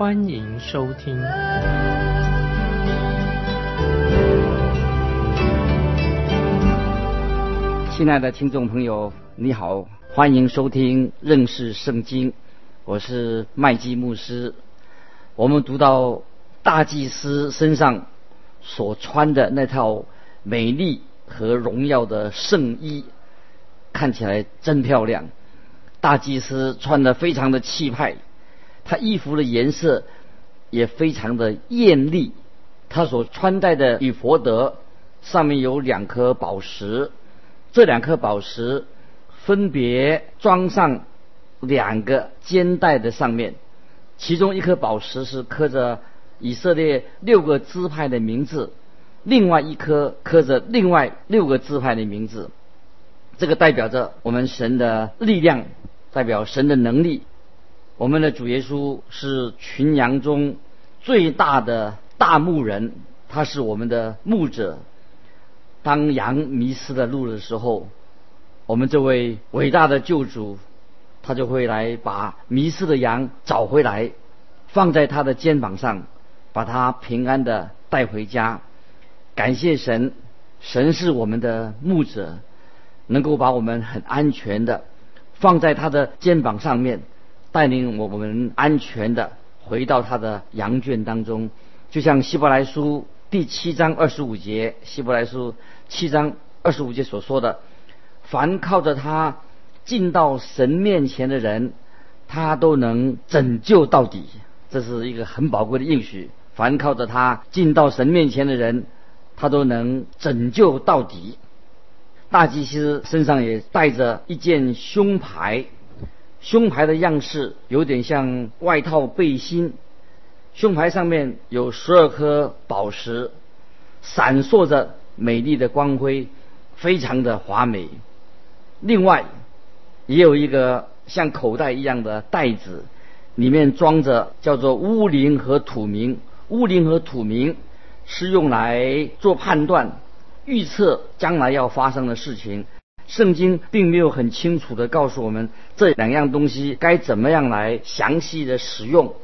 欢迎收听。亲爱的听众朋友，你好，欢迎收听认识圣经，我是麦基牧师。我们读到大祭司身上所穿的那套美丽和荣耀的圣衣，看起来真漂亮。大祭司穿的非常的气派，他衣服的颜色也非常的艳丽。他所穿戴的以佛德上面有两颗宝石。这两颗宝石分别装上两个肩带的上面，其中一颗宝石是刻着以色列六个支派的名字，另外一颗刻着另外六个支派的名字。这个代表着我们神的力量，代表神的能力。我们的主耶稣是群羊中最大的大牧人，他是我们的牧者。当羊迷失了路的时候，我们这位伟大的救主，他就会来把迷失的羊找回来，放在他的肩膀上，把他平安的带回家。感谢神，神是我们的牧者，能够把我们很安全的放在他的肩膀上面，带领我们安全的回到他的羊圈当中，就像希伯来书。第七章二十五节，希伯来书七章二十五节所说的：“凡靠着他进到神面前的人，他都能拯救到底。”这是一个很宝贵的应许。凡靠着他进到神面前的人，他都能拯救到底。大祭司身上也带着一件胸牌，胸牌的样式有点像外套背心。胸牌上面有十二颗宝石，闪烁着美丽的光辉，非常的华美。另外，也有一个像口袋一样的袋子，里面装着叫做乌灵和土明。乌灵和土明是用来做判断、预测将来要发生的事情。圣经并没有很清楚的告诉我们这两样东西该怎么样来详细的使用。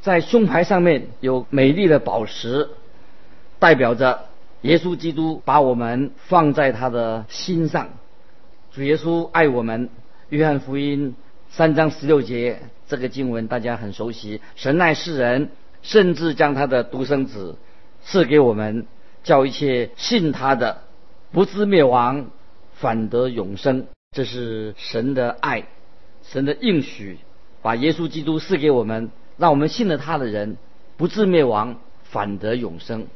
在胸牌上面有美丽的宝石，代表着耶稣基督把我们放在他的心上。主耶稣爱我们。约翰福音三章十六节这个经文大家很熟悉。神爱世人，甚至将他的独生子赐给我们，叫一切信他的不至灭亡，反得永生。这是神的爱，神的应许，把耶稣基督赐给我们。让我们信了他的人不至灭亡，反得永生。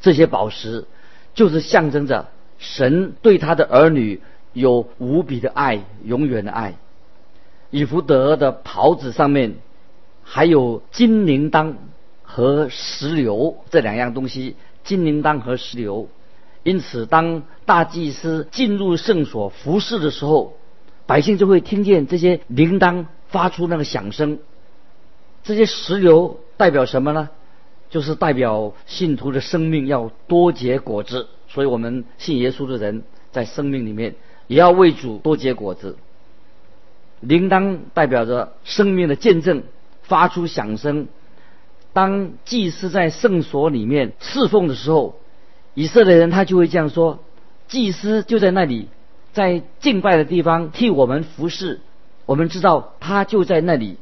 这些宝石就是象征着神对他的儿女有无比的爱，永远的爱。以弗德的袍子上面还有金铃铛和石榴这两样东西，金铃铛和石榴。因此，当大祭司进入圣所服侍的时候，百姓就会听见这些铃铛发出那个响声。这些石榴代表什么呢？就是代表信徒的生命要多结果子。所以我们信耶稣的人，在生命里面也要为主多结果子。铃铛代表着生命的见证，发出响声。当祭司在圣所里面侍奉的时候，以色列人他就会这样说：祭司就在那里，在敬拜的地方替我们服侍。我们知道他就在那里。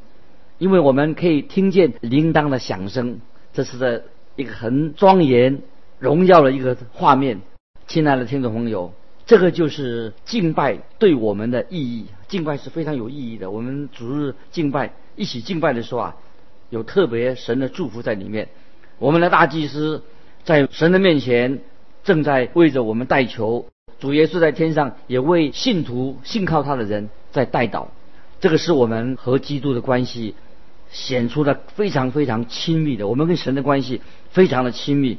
因为我们可以听见铃铛的响声，这是在一个很庄严、荣耀的一个画面。亲爱的听众朋友，这个就是敬拜对我们的意义。敬拜是非常有意义的。我们主日敬拜，一起敬拜的时候啊，有特别神的祝福在里面。我们的大祭司在神的面前正在为着我们代求，主耶稣在天上也为信徒信靠他的人在代祷。这个是我们和基督的关系。显出了非常非常亲密的，我们跟神的关系非常的亲密。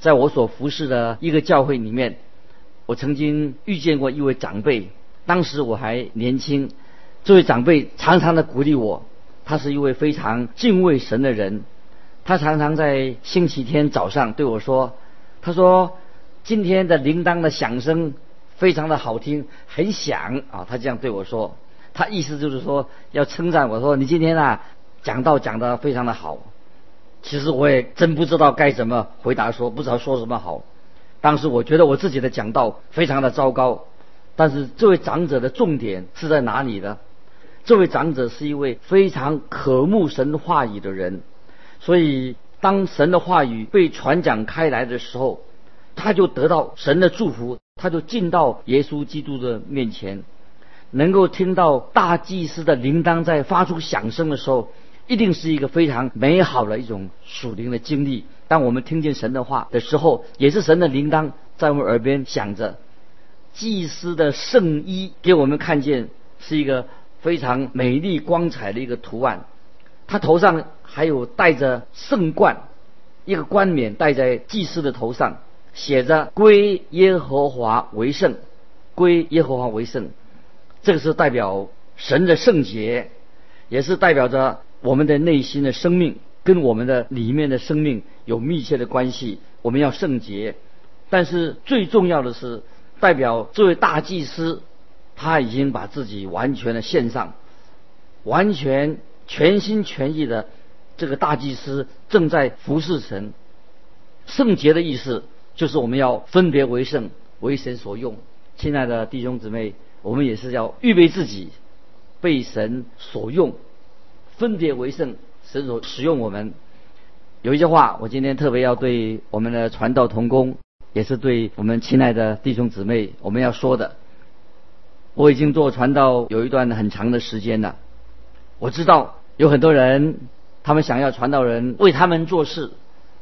在我所服侍的一个教会里面，我曾经遇见过一位长辈，当时我还年轻，这位长辈常常的鼓励我，他是一位非常敬畏神的人，他常常在星期天早上对我说：“他说今天的铃铛的响声非常的好听，很响啊。”他这样对我说，他意思就是说要称赞我说你今天啊讲道讲得非常的好。其实我也真不知道该怎么回答，说不知道说什么好。当时我觉得我自己的讲道非常的糟糕，但是这位长者的重点是在哪里呢？这位长者是一位非常渴慕神话语的人，所以当神的话语被传讲开来的时候，他就得到神的祝福，他就进到耶稣基督的面前，能够听到大祭司的铃铛在发出响声的时候。一定是一个非常美好的一种属灵的经历。当我们听见神的话的时候，也是神的铃铛在我们耳边响着。祭司的圣衣给我们看见是一个非常美丽光彩的一个图案。他头上还有戴着圣冠，一个冠冕戴在祭司的头上，写着“归耶和华为圣”，归耶和华为圣。这个是代表神的圣洁，也是代表着。我们的内心的生命跟我们的里面的生命有密切的关系，我们要圣洁。但是最重要的是，代表这位大祭司，他已经把自己完全的献上，完全全心全意的这个大祭司正在服侍神。圣洁的意思就是我们要分别为圣，为神所用。亲爱的弟兄姊妹，我们也是要预备自己，被神所用。分别为圣，神所使用我们。有一句话，我今天特别要对我们的传道同工，也是对我们亲爱的弟兄姊妹，我们要说的。我已经做传道有一段很长的时间了，我知道有很多人，他们想要传道人为他们做事，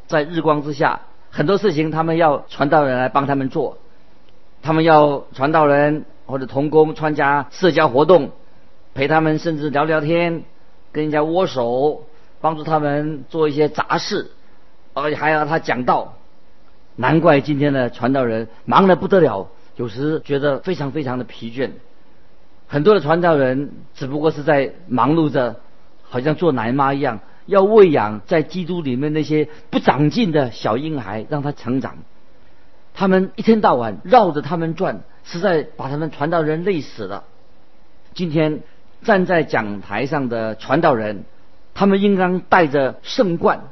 在日光之下，很多事情他们要传道人来帮他们做，他们要传道人或者同工参加社交活动，陪他们，甚至聊聊天。跟人家握手，帮助他们做一些杂事，而且还要他讲道。难怪今天的传道人忙得不得了，有时觉得非常非常的疲倦。很多的传道人只不过是在忙碌着，好像做奶妈一样，要喂养在基督里面那些不长进的小婴孩，让他成长。他们一天到晚绕着他们转，实在把他们传道人累死了。今天。站在讲台上的传道人，他们应当带着圣冠，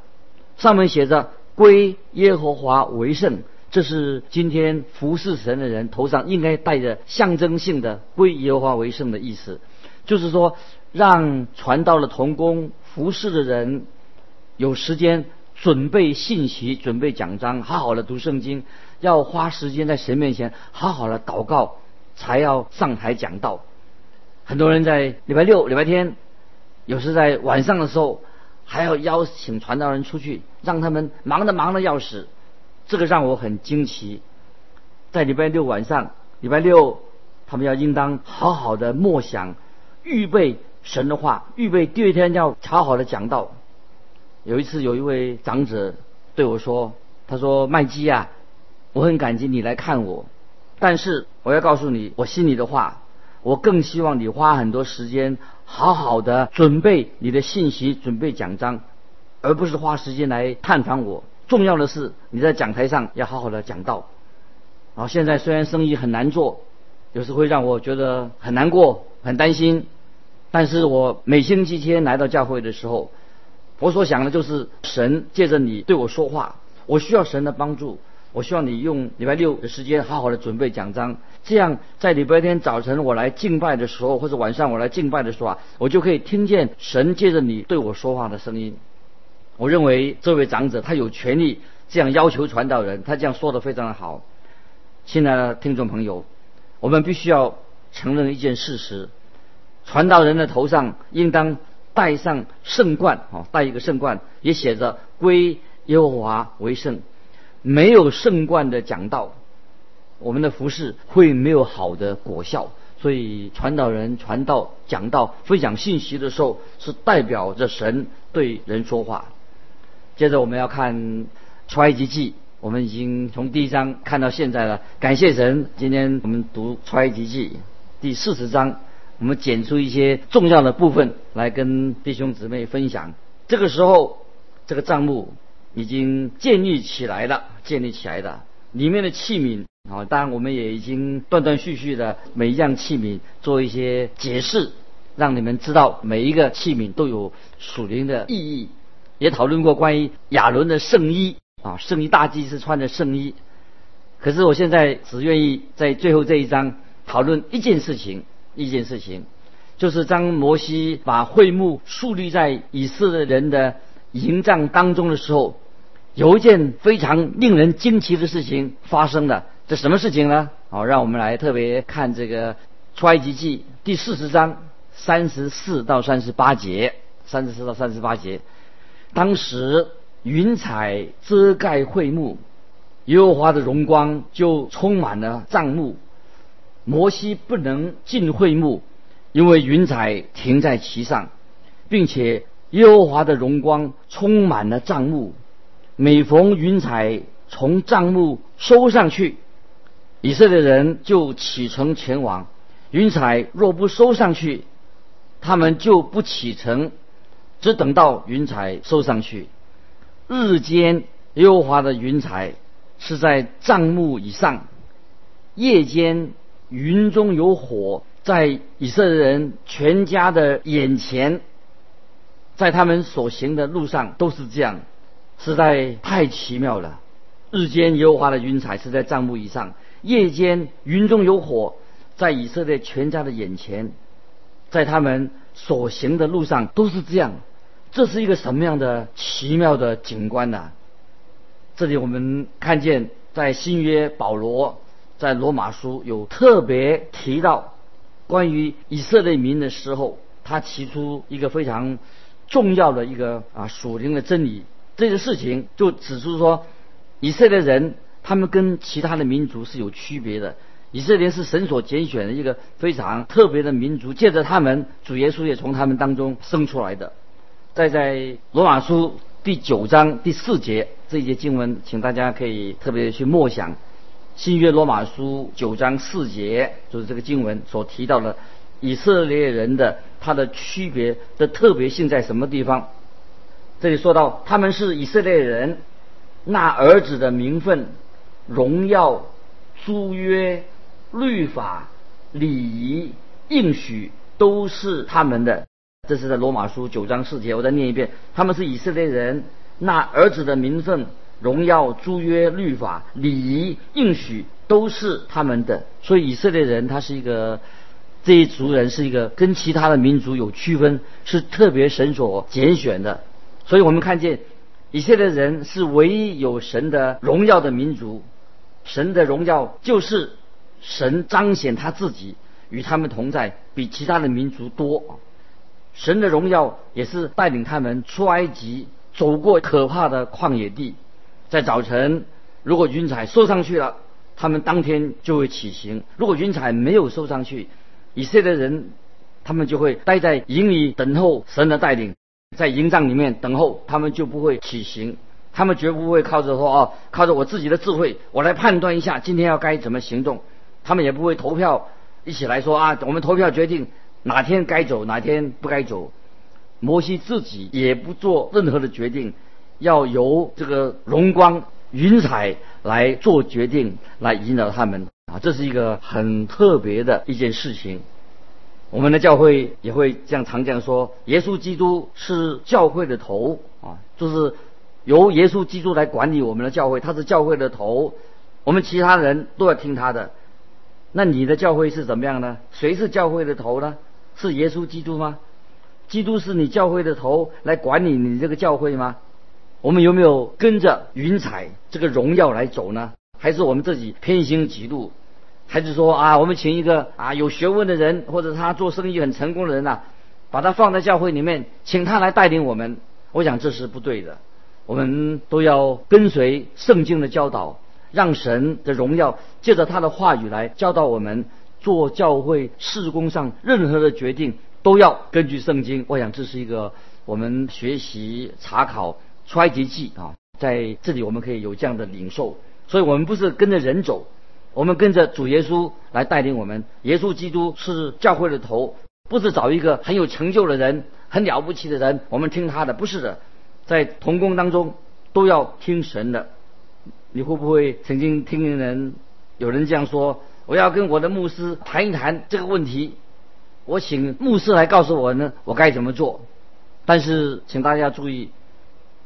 上面写着“归耶和华为圣”，这是今天服侍神的人头上应该带着象征性的“归耶和华为圣”的意思，就是说，让传道的童工服侍的人有时间准备信息、准备讲章，好好的读圣经，要花时间在神面前好好的祷告，才要上台讲道。很多人在礼拜六、礼拜天，有时在晚上的时候，还要邀请传道人出去，让他们忙得忙得要死。这个让我很惊奇。在礼拜六晚上，礼拜六他们要应当好好的默想，预备神的话，预备第二天要好好的讲道。有一次，有一位长者对我说：“他说麦基啊，我很感激你来看我，但是我要告诉你我心里的话。”我更希望你花很多时间，好好的准备你的信息，准备讲章，而不是花时间来探访我。重要的是你在讲台上要好好的讲道。啊，现在虽然生意很难做，有时会让我觉得很难过、很担心，但是我每星期天来到教会的时候，我所想的就是神借着你对我说话，我需要神的帮助。我希望你用礼拜六的时间好好的准备讲章，这样在礼拜天早晨我来敬拜的时候，或者晚上我来敬拜的时候啊，我就可以听见神借着你对我说话的声音。我认为这位长者他有权利这样要求传道人，他这样说的非常的好。亲爱的听众朋友，我们必须要承认一件事实：传道人的头上应当戴上圣冠，哦，戴一个圣冠，也写着归耶和华为圣。没有圣冠的讲道，我们的服饰会没有好的果效。所以传道人传道、讲道、分享信息的时候，是代表着神对人说话。接着我们要看出埃及记，我们已经从第一章看到现在了。感谢神，今天我们读出埃及记第四十章，我们剪出一些重要的部分来跟弟兄姊妹分享。这个时候，这个账目已经建立起来了，建立起来的里面的器皿啊，当然我们也已经断断续续的每一样器皿做一些解释，让你们知道每一个器皿都有属灵的意义。也讨论过关于亚伦的圣衣啊，圣衣大祭司穿的圣衣。可是我现在只愿意在最后这一章讨论一件事情，一件事情，就是当摩西把会幕树立在以色列人的营帐当中的时候，有一件非常令人惊奇的事情发生了。这什么事情呢？好，让我们来特别看这个出埃及记第四十章三十四到三十八节，三十四到三十八节。当时云彩遮盖会幕，耶和华的荣光就充满了帐幕。摩西不能进会幕，因为云彩停在其上，并且耶和华的荣光充满了帐幕。每逢云彩从帐幕收上去，以色列人就启程前往。云彩若不收上去，他们就不启程。只等到云彩收上去，日间优华的云彩是在帐幕以上，夜间云中有火，在以色列人全家的眼前，在他们所行的路上都是这样，实在太奇妙了。日间优华的云彩是在帐幕以上，夜间云中有火，在以色列全家的眼前，在他们。所行的路上都是这样，这是一个什么样的奇妙的景观呢？这里我们看见，在新约保罗在罗马书有特别提到关于以色列民的时候，他提出一个非常重要的一个啊属灵的真理。这个事情就指出说，以色列人他们跟其他的民族是有区别的。以色列是神所拣选的一个非常特别的民族，借着他们，主耶稣也从他们当中生出来的。再在罗马书第九章第四节这一节经文，请大家可以特别去默想。新约罗马书九章四节就是这个经文所提到的以色列人的他的区别的特别性在什么地方？这里说到他们是以色列人，那儿子的名分、荣耀、租约。律法、礼仪、应许都是他们的。这是在罗马书九章四节，我再念一遍：他们是以色列人，那儿子的名分、荣耀、诸约、律法、礼仪、应许都是他们的。所以以色列人他是一个这一族人是一个跟其他的民族有区分，是特别神所拣选的。所以我们看见以色列人是唯一有神的荣耀的民族，神的荣耀就是。神彰显他自己与他们同在，比其他的民族多。神的荣耀也是带领他们出埃及，走过可怕的旷野地。在早晨，如果云彩收上去了，他们当天就会起行；如果云彩没有收上去，以色列人他们就会待在营里等候神的带领，在营帐里面等候，他们就不会起行。他们绝不会靠着说哦，靠着我自己的智慧，我来判断一下今天要该怎么行动。他们也不会投票，一起来说啊，我们投票决定哪天该走，哪天不该走。摩西自己也不做任何的决定，要由这个荣光云彩来做决定，来引导他们啊，这是一个很特别的一件事情。我们的教会也会这样常这样说：耶稣基督是教会的头啊，就是由耶稣基督来管理我们的教会，他是教会的头，我们其他人都要听他的。那你的教会是怎么样呢？谁是教会的头呢？是耶稣基督吗？基督是你教会的头来管理你这个教会吗？我们有没有跟着云彩这个荣耀来走呢？还是我们自己偏心嫉妒？还是说啊，我们请一个啊有学问的人，或者他做生意很成功的人呐，把他放在教会里面，请他来带领我们？我想这是不对的。我们都要跟随圣经的教导。让神的荣耀借着他的话语来教导我们，做教会事工上任何的决定，都要根据圣经。我想这是一个我们学习查考出埃及记啊，在这里我们可以有这样的领受。所以我们不是跟着人走，我们跟着主耶稣来带领我们。耶稣基督是教会的头，不是找一个很有成就的人、很了不起的人，我们听他的，不是的。在同工当中都要听神的。你会不会曾经听人有人这样说？我要跟我的牧师谈一谈这个问题，我请牧师来告诉我呢，我该怎么做。但是，请大家注意，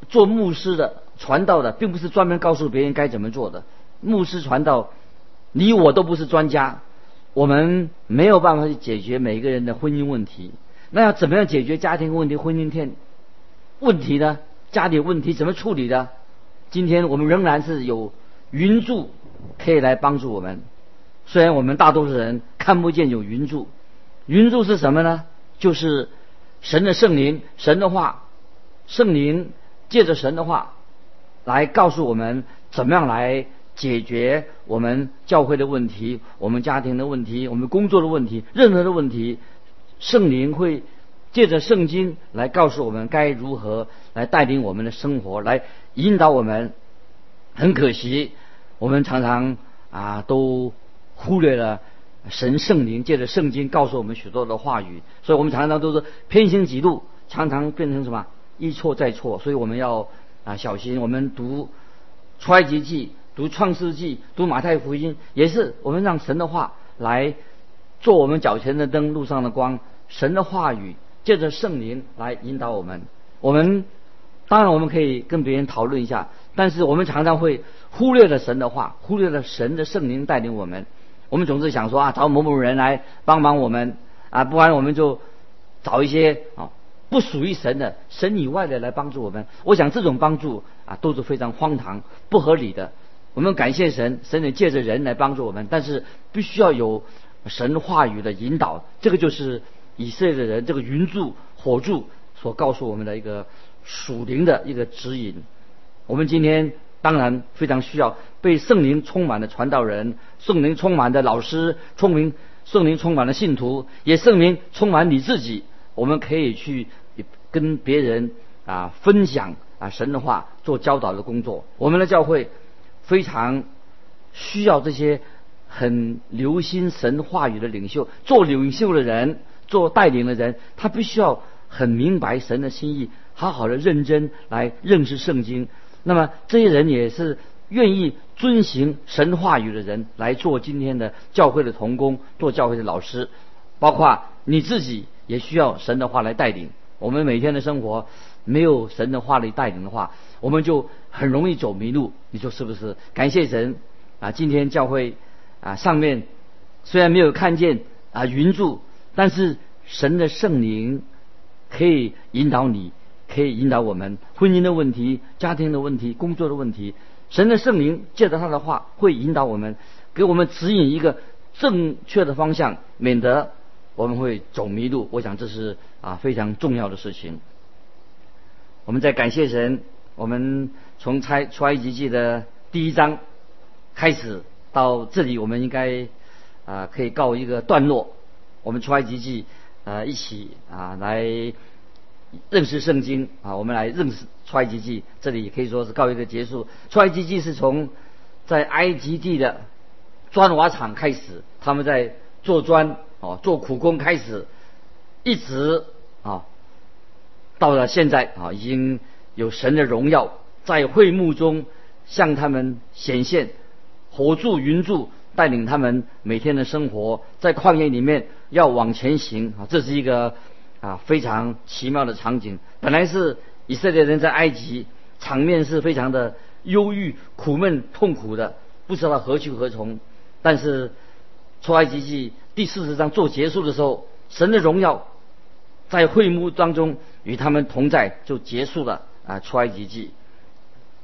做牧师的、传道的，并不是专门告诉别人该怎么做的。牧师传道，你我都不是专家，我们没有办法去解决每个人的婚姻问题。那要怎么样解决家庭问题、婚姻天问题呢？家里问题怎么处理的？今天我们仍然是有云柱可以来帮助我们。虽然我们大多数人看不见有云柱，云柱是什么呢？就是神的圣灵，神的话，圣灵借着神的话来告诉我们怎么样来解决我们教会的问题、我们家庭的问题、我们工作的问题、任何的问题。圣灵会借着圣经来告诉我们该如何来带领我们的生活，来引导我们。很可惜，我们常常啊都。忽略了神圣灵借着圣经告诉我们许多的话语，所以我们常常都是偏行己路，常常变成什么一错再错。所以我们要啊小心。我们读出埃及记、读创世纪、读马太福音，也是我们让神的话来做我们脚前的灯，路上的光。神的话语借着圣灵来引导我们。我们当然我们可以跟别人讨论一下，但是我们常常会忽略了神的话，忽略了神的圣灵带领我们。我们总是想说啊，找某某人来帮忙我们啊，不然我们就找一些啊不属于神的、神以外的来帮助我们。我想这种帮助啊都是非常荒唐、不合理的。我们感谢神，神能借着人来帮助我们，但是必须要有神话语的引导。这个就是以色列的人这个云柱、火柱所告诉我们的一个属灵的一个指引。我们今天。当然非常需要被圣灵充满的传道人，圣灵充满的老师，聪明圣灵充满的信徒，也圣灵充满你自己。我们可以去跟别人啊分享啊神的话，做教导的工作。我们的教会非常需要这些很留心神话语的领袖，做领袖的人，做带领的人，他必须要很明白神的心意，好好的认真来认识圣经。那么这些人也是愿意遵行神话语的人来做今天的教会的童工，做教会的老师，包括你自己也需要神的话来带领。我们每天的生活没有神的话来带领的话，我们就很容易走迷路。你说是不是？感谢神啊！今天教会啊上面虽然没有看见啊云柱，但是神的圣灵可以引导你。可以引导我们婚姻的问题、家庭的问题、工作的问题。神的圣灵借着他的话会引导我们，给我们指引一个正确的方向，免得我们会走迷路。我想这是啊非常重要的事情。我们在感谢神，我们从拆出埃及记的第一章开始到这里，我们应该啊可以告一个段落。我们出埃及记啊一起啊来。认识圣经啊，我们来认识出埃及记，这里可以说是告一个结束。出埃及记是从在埃及地的砖瓦厂开始，他们在做砖哦，做苦工开始，一直啊到了现在啊，已经有神的荣耀在会幕中向他们显现，火柱云柱带领他们每天的生活，在旷野里面要往前行啊，这是一个。啊，非常奇妙的场景。本来是以色列人在埃及，场面是非常的忧郁、苦闷、痛苦的，不知道何去何从。但是出埃及记第四十章做结束的时候，神的荣耀在会幕当中与他们同在，就结束了啊出埃及记。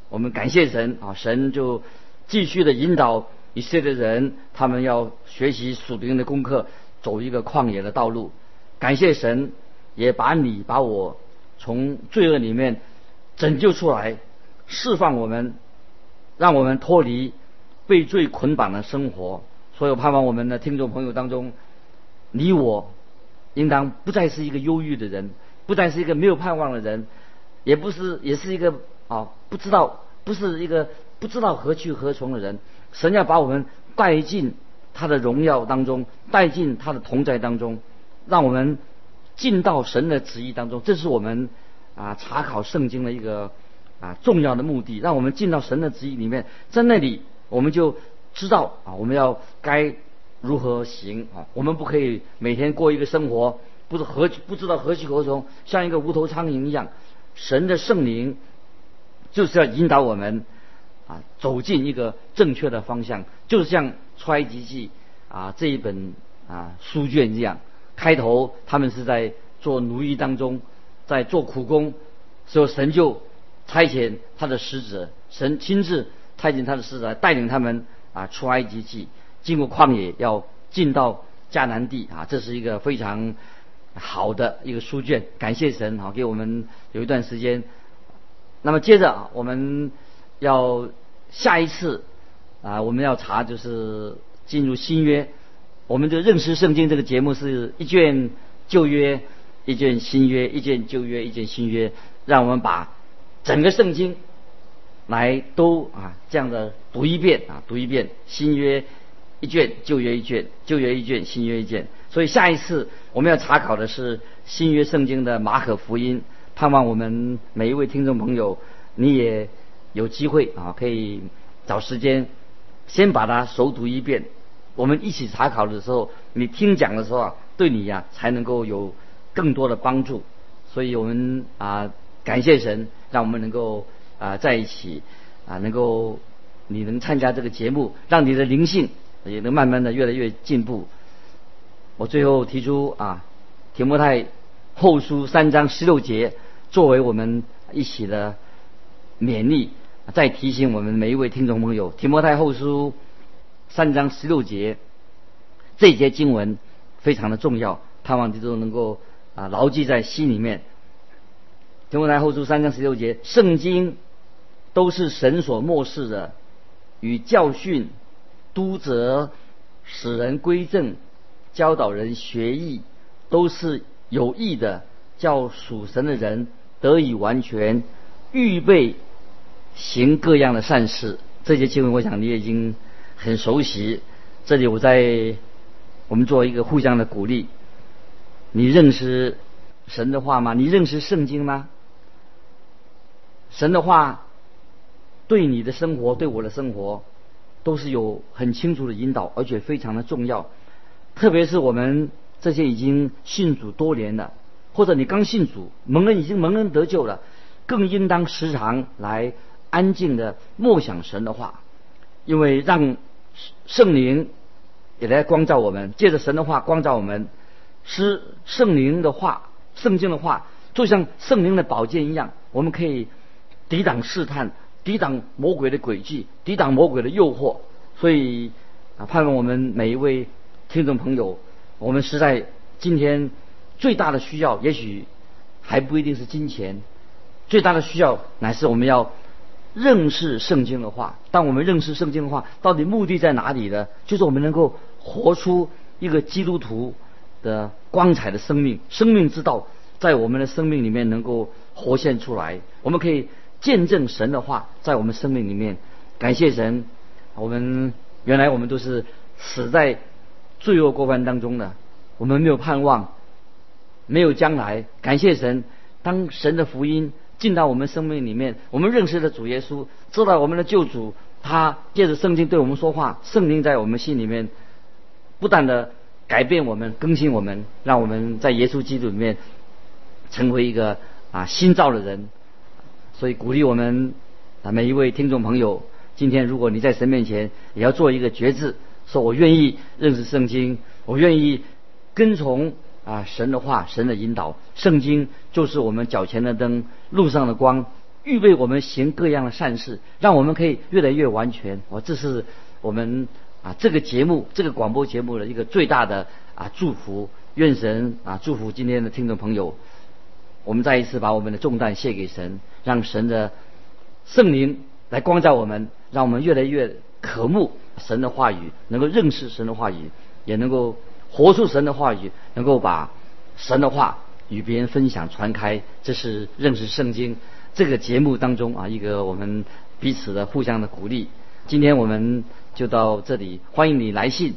我们感谢神啊，神就继续的引导以色列人，他们要学习属灵的功课，走一个旷野的道路。感谢神。也把你把我从罪恶里面拯救出来，释放我们，让我们脱离被罪捆绑的生活。所以我盼望我们的听众朋友当中，你我应当不再是一个忧郁的人，不再是一个没有盼望的人，也不是也是一个啊不知道不是一个不知道何去何从的人。神要把我们带进他的荣耀当中，带进他的同在当中，让我们进到神的旨意当中。这是我们啊查考圣经的一个啊重要的目的，让我们进到神的旨意里面，在那里我们就知道啊我们要该如何行啊。我们不可以每天过一个生活，不知何不知道何去何从，像一个无头苍蝇一样。神的圣灵就是要引导我们。啊，走进一个正确的方向，就是像《出埃及记》啊这一本啊书卷这样。开头他们是在做奴役当中，在做苦工，所以神就差遣他的使者，神亲自差遣他的使者带领他们啊出埃及记，经过旷野要进到迦南地啊，这是一个非常好的一个书卷。感谢神啊，给我们有一段时间。那么接着啊我们。要下一次啊，我们要查就是进入新约。我们的认识圣经这个节目是一卷旧约，一卷新约，一卷旧约，一卷新约，让我们把整个圣经来都啊这样的读一遍啊，读一遍新约一卷，旧约一卷，旧约一卷，新约一卷。所以下一次我们要查考的是新约圣经的马可福音。盼望我们每一位听众朋友，你也。有机会啊，可以找时间先把它熟读一遍。我们一起查考的时候，你听讲的时候啊，对你呀才能够有更多的帮助。所以我们啊感谢神，让我们能够啊在一起啊，能够你能参加这个节目，让你的灵性也能慢慢的越来越进步。我最后提出啊，《提摩太后书》三章十六节作为我们一起的勉励。再提醒我们每一位听众朋友，《提摩太后书》三章十六节，这节经文非常的重要，盼望你都能够啊牢记在心里面。《提摩太后书》三章十六节，圣经都是神所漠视的，与教训、督责、使人归正、教导人学艺，都是有益的，叫属神的人得以完全预备。行各样的善事，这些经文我想你已经很熟悉。这里我在我们做一个互相的鼓励。你认识神的话吗？你认识圣经吗？神的话对你的生活，对我的生活都是有很清楚的引导，而且非常的重要。特别是我们这些已经信主多年的，或者你刚信主蒙恩已经蒙恩得救了，更应当时常来。安静的默想神的话，因为让圣灵也来光照我们，借着神的话光照我们，使圣灵的话、圣经的话，就像圣灵的宝剑一样，我们可以抵挡试探，抵挡魔鬼的诡计，抵挡魔鬼的诱惑。所以啊，盼望我们每一位听众朋友，我们实在今天最大的需要，也许还不一定是金钱，最大的需要乃是我们要。认识圣经的话，当我们认识圣经的话，到底目的在哪里呢？就是我们能够活出一个基督徒的光彩的生命，生命之道在我们的生命里面能够活现出来。我们可以见证神的话在我们生命里面。感谢神，我们原来我们都是死在罪恶过犯当中的，我们没有盼望，没有将来。感谢神，当神的福音。进到我们生命里面，我们认识了主耶稣，知道我们的救主，他借着圣经对我们说话，圣灵在我们心里面不断的改变我们、更新我们，让我们在耶稣基督里面成为一个啊新造的人。所以鼓励我们啊每一位听众朋友，今天如果你在神面前也要做一个决志，说我愿意认识圣经，我愿意跟从。啊，神的话，神的引导，圣经就是我们脚前的灯，路上的光，预备我们行各样的善事，让我们可以越来越完全。我这是我们啊这个节目，这个广播节目的一个最大的啊祝福。愿神啊祝福今天的听众朋友。我们再一次把我们的重担卸给神，让神的圣灵来光照我们，让我们越来越渴慕神的话语，能够认识神的话语，也能够活出神的话语，能够把神的话与别人分享传开。这是认识圣经这个节目当中啊，一个我们彼此的互相的鼓励。今天我们就到这里，欢迎你来信。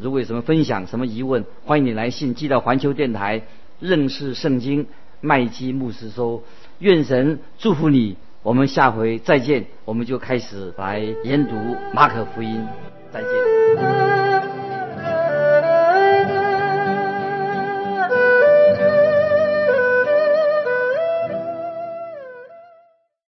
如果有什么分享、什么疑问，欢迎你来信寄到环球电台认识圣经麦基牧师说。愿神祝福你。我们下回再见，我们就开始来研读马可福音。再见。